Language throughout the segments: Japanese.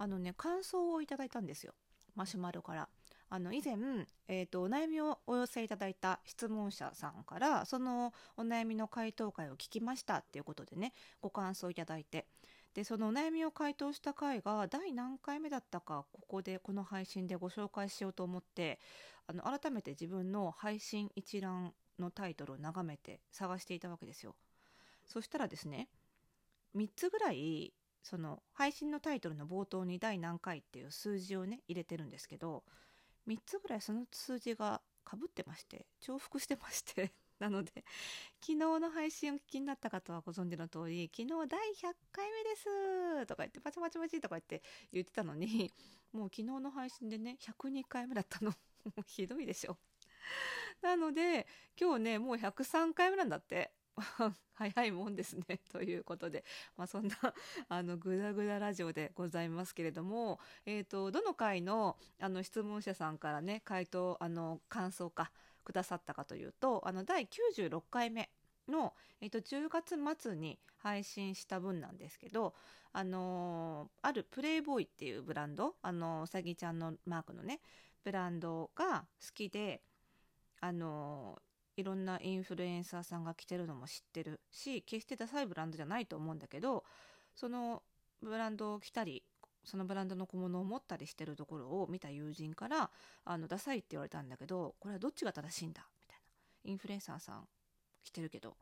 あのね感想をいただいたんですよマシュマロから。あの以前、えーと、お悩みをお寄せいただいた質問者さんからそのお悩みの回答会を聞きましたっていうことでねご感想いただいてでそのお悩みを回答した回が第何回目だったかここでこの配信でご紹介しようと思ってあの改めて自分の配信一覧のタイトルを眺めて探していたわけですよ。そしたらですね3つぐらいその配信のタイトルの冒頭に第何回っていう数字をね入れてるんですけど3つぐらいその数字がかぶってまして重複してまして なので昨日の配信を聞きになった方はご存知の通り昨日第100回目ですとか言ってパチパチパチとか言って言ってたのにもう昨日の配信でね102回目だったの。ひどいでしょ。なので今日ねもう103回目なんだって。早いもんですね。ということで、まあ、そんな あのグダグダラジオでございますけれども、えーと、どの回のあの質問者さんからね回答あの感想かくださったかというとあの第96回目の、えーと、10月末に配信した分なんですけど、あの、あるプレイボーイっていうブランドあのうさぎちゃんのマークのねブランドが好きであのいろんなインフルエンサーさんが着てるのも知ってるし決してダサいブランドじゃないと思うんだけどそのブランドを着たりそのブランドの小物を持ったりしてるところを見た友人からあのダサいって言われたんだけどこれはどっちが正しいんだ？みたいな。インフルエンサーさん着てるけど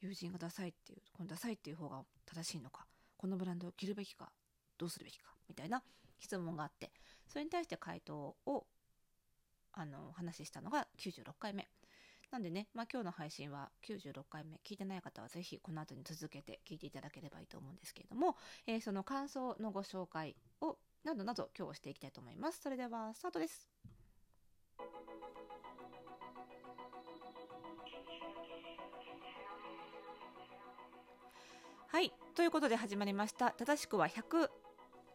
友人がダサいっていうこのダサいっていう方が正しいのかこのブランドを着るべきかどうするべきかみたいな質問があってそれに対して回答をあの話したのが96回目。なんでね、まあ、今日の配信は96回目聞いてない方はぜひこの後に続けて聞いていただければいいと思うんですけれども、えー、その感想のご紹介をなどなど今日していきたいと思います。それではスタートです。はいということで始まりました。正しくは100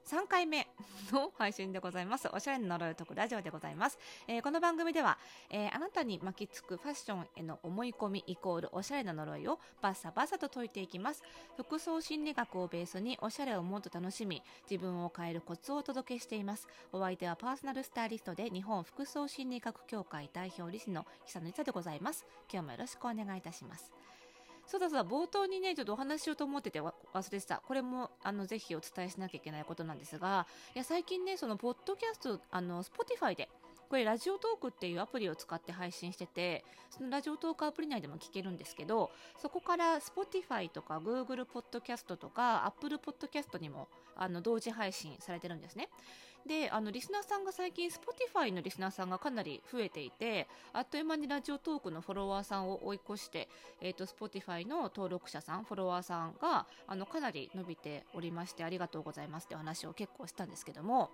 3回目の配信でございます。おしゃれの呪いを解くラジオでございます。えー、この番組では、えー、あなたに巻きつくファッションへの思い込みイコールおしゃれな呪いをバッサバサと解いていきます。服装心理学をベースにおしゃれをもっと楽しみ、自分を変えるコツをお届けしています。お相手はパーソナルスタイリストで日本服装心理学協会代表理事の久野理沙でございます。今日もよろしくお願いいたします。そうだそうだ、冒頭にね、ちょっとお話しようと思ってて忘れてた。これも、あの、ぜひお伝えしなきゃいけないことなんですが、いや、最近ね、その、ポッドキャスト、あの、Spotify で、これラジオトークっていうアプリを使って配信しててそのラジオトークアプリ内でも聞けるんですけどそこから Spotify とか Google ポッドキャストとか Apple ポッドキャストにもあの同時配信されてるんですねであのリスナーさんが最近 Spotify のリスナーさんがかなり増えていてあっという間にラジオトークのフォロワーさんを追い越して、えーと、Spotify の登録者さんフォロワーさんがあのかなり伸びておりましてありがとうございますってお話を結構したんですけども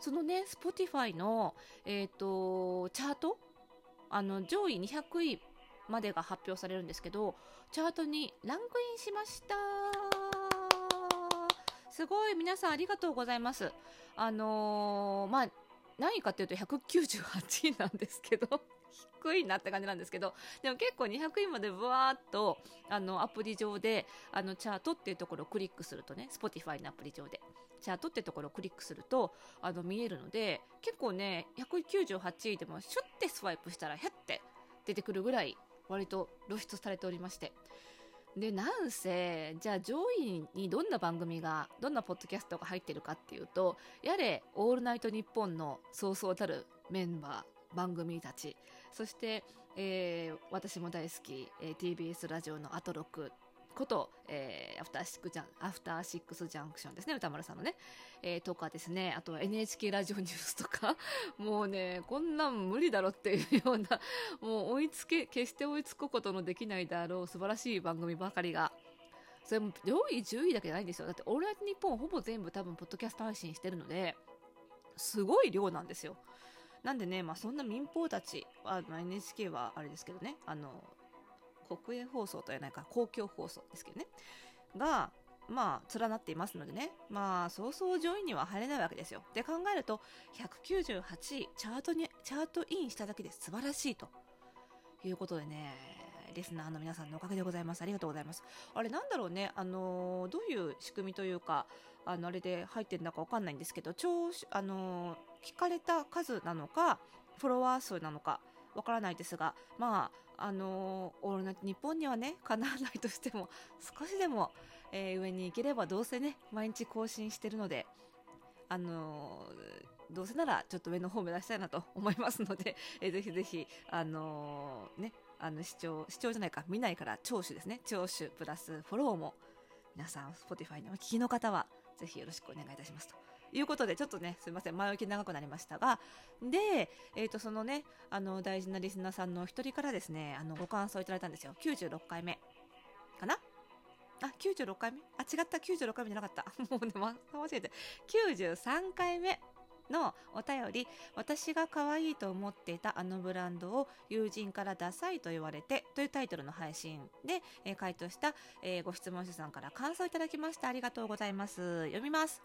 そのね Spotify の、えーと、チャートあの上位200位までが発表されるんですけどチャートにランクインしましたすごい皆さんありがとうございます。あのー、まあ何かっていうと198位なんですけど 低いなって感じなんですけどでも結構200位までぶわーっとあのアプリ上であのチャートっていうところをクリックするとね Spotify のアプリ上でチャートっていうところをクリックするとあの見えるので結構ね198位でもシュッてスワイプしたらヒャッて出てくるぐらい割と露出されておりましてでなんせじゃあ上位にどんな番組がどんなポッドキャストが入ってるかっていうとやれ「オールナイトニッポン」のそうそうたるメンバー番組たち。そして、えー、私も大好き、えー、TBS ラジオのアトロクこと、えー、アフターシックジャン、アフターシックスジャンクションですね、歌丸さんのね。えー、とかですね、あとは NHK ラジオ ニュースとか、もうね、こんなん無理だろっていうような、もう追いつけ、決して追いつくことのできないであろう素晴らしい番組ばかりが、それも上位10位だけじゃないんですよ。だって、オールナイトニッポンほぼ全部多分、ポッドキャスト配信してるので、すごい量なんですよ。なんでね、まあ、そんな民放たち、あ NHK はあれですけどね、あの、国営放送とはないか公共放送ですけどね。がまあ連なっていますのでね。まあそうそう上位には入れないわけですよ。で考えると198位チャートにチャートインしただけで素晴らしいと。いうことでねリスナーの皆さんのおかげでございます。ありがとうございます。あれなんだろうね。あのどういう仕組みというかあのあれで入ってるのかわかんないんですけど聴あの聞かれた数なのかフォロワー数なのかわからないですがまああのーオールナイト日本にはねかなわないとしても少しでも、えー上に行ければどうせね毎日更新してるのであのどうせならちょっと上の方を目指したいなと思いますので、えーぜひぜひあのーねあの視聴視聴じゃないか見ないから聴取ですね。聴取プラスフォローも皆さん Spotify にお聞きの方はぜひよろしくお願いいたしますと。いうことでちょっとねすいません前置き長くなりましたがで、えー、とそのねあの大事なリスナーさんの一人からですねあのご感想いただいたんですよ。96回目。かな？あ96回目？あ違った。96回目じゃなかった。もうねま間違えて93回目のお便り私が可愛いと思っていたあのブランドを友人からダサいと言われてというタイトルの配信で、えー回答した、えーご質問者さんから感想いただきました。ありがとうございます。読みます。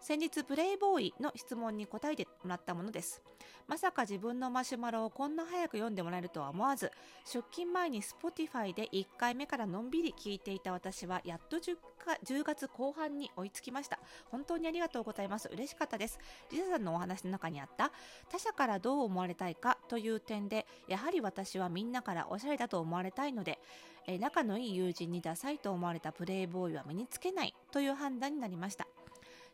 先日プレイボーイの質問に答えてもらったものです。まさか自分のマシュマロをこんな早く読んでもらえるとは思わず出勤前に Spotify で1回目からのんびり聞いていた私はやっと 10, 10月後半に追いつきました。本当にありがとうございます。嬉しかったです。リサさんのお話の中にあった他者からどう思われたいかという点でやはり私はみんなからおしゃれだと思われたいのでえ仲のいい友人にダサいと思われたプレイボーイは身につけないという判断になりました。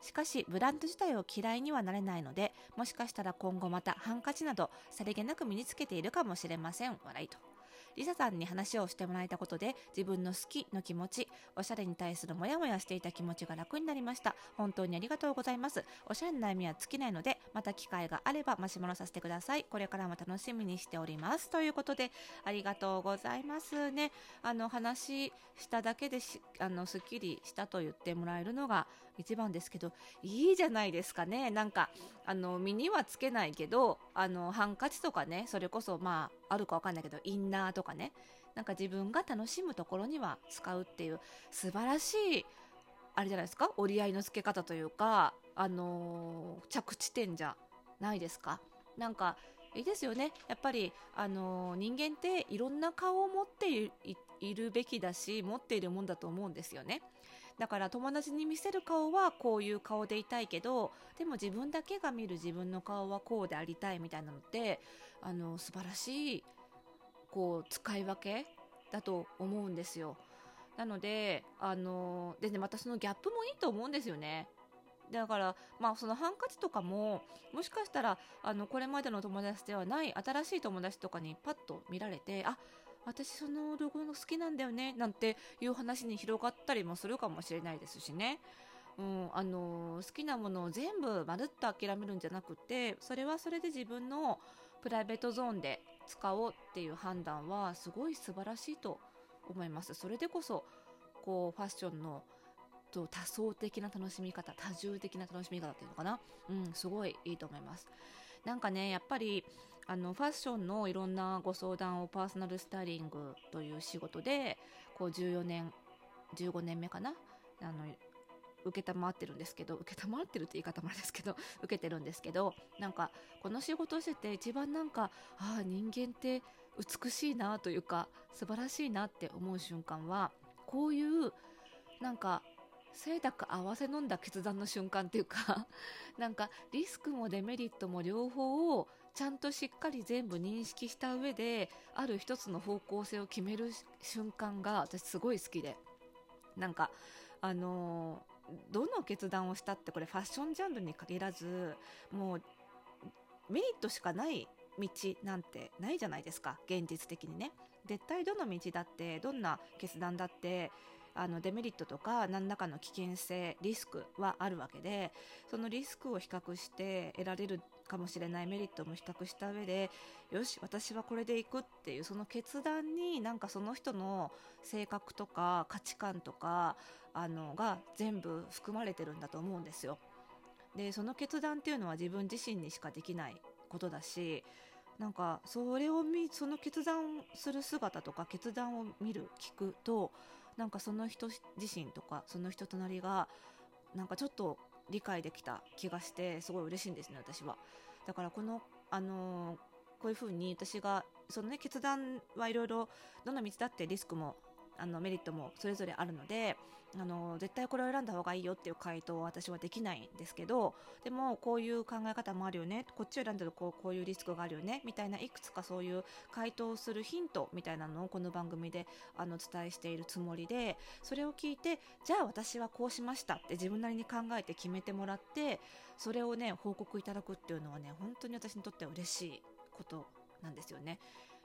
しかしブランド自体を嫌いにはなれないのでもしかしたら今後またハンカチなどさりげなく身につけているかもしれません。笑いと。リサさんに話をしてもらえたことで自分の好きの気持ちおしゃれに対するモヤモヤしていた気持ちが楽になりました。本当にありがとうございます。おしゃれな悩みは尽きないのでまた機会があればマシュマロさせてください。これからも楽しみにしております。ということでありがとうございますね。あの話しただけでしあのすっきりしたと言ってもらえるのが一番ですけどいいじゃないですかね。なんかあの身にはつけないけどあのハンカチとかねそれこそまああるかわかんないけどインナーとかとかね。なんか自分が楽しむところには使うっていう素晴らしいあれじゃないですか？折り合いのつけ方というかあのー着地点じゃないですか？なんかいいですよね。やっぱり、あのー人間っていろんな顔を持っているべきだし持っているもんだと思うんですよね。だから友達に見せる顔はこういう顔でいたいけどでも自分だけが見る自分の顔はこうでありたいみたいなのってあの素晴らしいこう使い分けだと思うんですよなのであのでねまたそのギャップもいいと思うんですよねだから、まあ、そのハンカチとかももしかしたらあのこれまでの友達ではない新しい友達とかにパッと見られてあ私そのロゴの好きなんだよねなんていう話に広がったりもするかもしれないですしね。うん、あの好きなものを全部まるっと諦めるんじゃなくてそれはそれで自分のプライベートゾーンで使おうっていう判断はすごい素晴らしいと思います。それでこそこうファッションの多層的な楽しみ方多重的な楽しみ方っていうのかな？うんすごいいいと思います。なんかねやっぱりあのファッションのいろんなご相談をパーソナルスタイリングという仕事でこう14年15年目かな？あの受けたまってるんですけど受けたまってるって言い方もあれですけど 受けてるんですけどなんかこの仕事をしてて一番なんかああ人間って美しいなというか素晴らしいなって思う瞬間はこういうなんか清濁合わせ飲んだ決断の瞬間っていうか なんかリスクもデメリットも両方をちゃんとしっかり全部認識した上である一つの方向性を決める瞬間が私すごい好きで。なんかあのーどの決断をしたってこれファッションジャンルに限らずもうメリットしかない道なんてないじゃないですか。現実的にね。絶対どの道だってどんな決断だってあのデメリットとか何らかの危険性リスクはあるわけでそのリスクを比較して得られるかもしれないメリットも比較した上でよし私はこれでいくっていうその決断になんかその人の性格とか価値観とかあのが全部含まれてるんだと思うんですよ。でその決断っていうのは自分自身にしかできないことだしなんかそれを見その決断する姿とか決断を見る聞くとなんかその人自身とかその人となりがなんかちょっと理解できた気がしてすごい嬉しいんですね私は。だからこのあのーこういうふうに私がそのね決断はいろいろどの道だってリスクもあのメリットもそれぞれあるのであの絶対これを選んだ方がいいよっていう回答は私はできないんですけどでもこういう考え方もあるよねこっちを選んだらこうこういうリスクがあるよねみたいないくつかそういう回答するヒントみたいなのをこの番組であの伝えしているつもりでそれを聞いてじゃあ私はこうしましたって自分なりに考えて決めてもらってそれをね報告いただくっていうのはね本当に私にとっては嬉しいことなんですよね。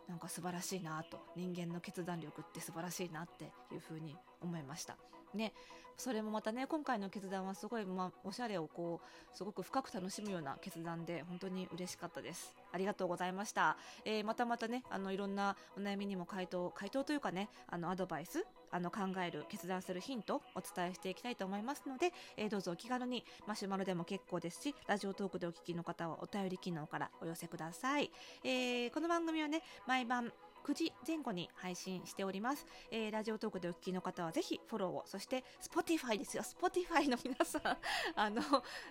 なんか素晴らしいなと。人間の決断力って素晴らしいなっていうふうに思いました。ね、それもまたね今回の決断はすごい、まあ、おしゃれをこうすごく深く楽しむような決断で本当に嬉しかったです。ありがとうございました、えー、またまたねあのいろんなお悩みにも回答回答というかねあのアドバイスあの考える決断するヒントをお伝えしていきたいと思いますので、えー、どうぞお気軽にマシュマロでも結構ですしラジオトークでお聞きの方はお便り機能からお寄せください、えー、この番組はね毎晩9時前後に配信しております。えー、ラジオトークでお聞きの方はぜひフォローを、そして Spotify ですよ。Spotify の皆さん、あの、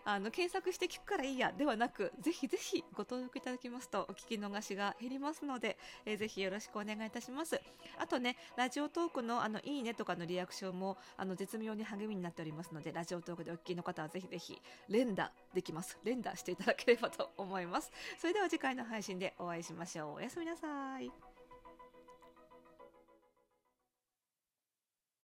あの、検索して聞くからいいや、ではなく、ぜひぜひご登録いただきますとお聞き逃しが減りますので、えー、ぜひよろしくお願いいたします。あとね、ラジオトークのあの、いいねとかのリアクションも、あの、絶妙に励みになっておりますので、ラジオトークでお聞きの方はぜひぜひ連打できます。連打していただければと思います。それでは次回の配信でお会いしましょう。おやすみなさい。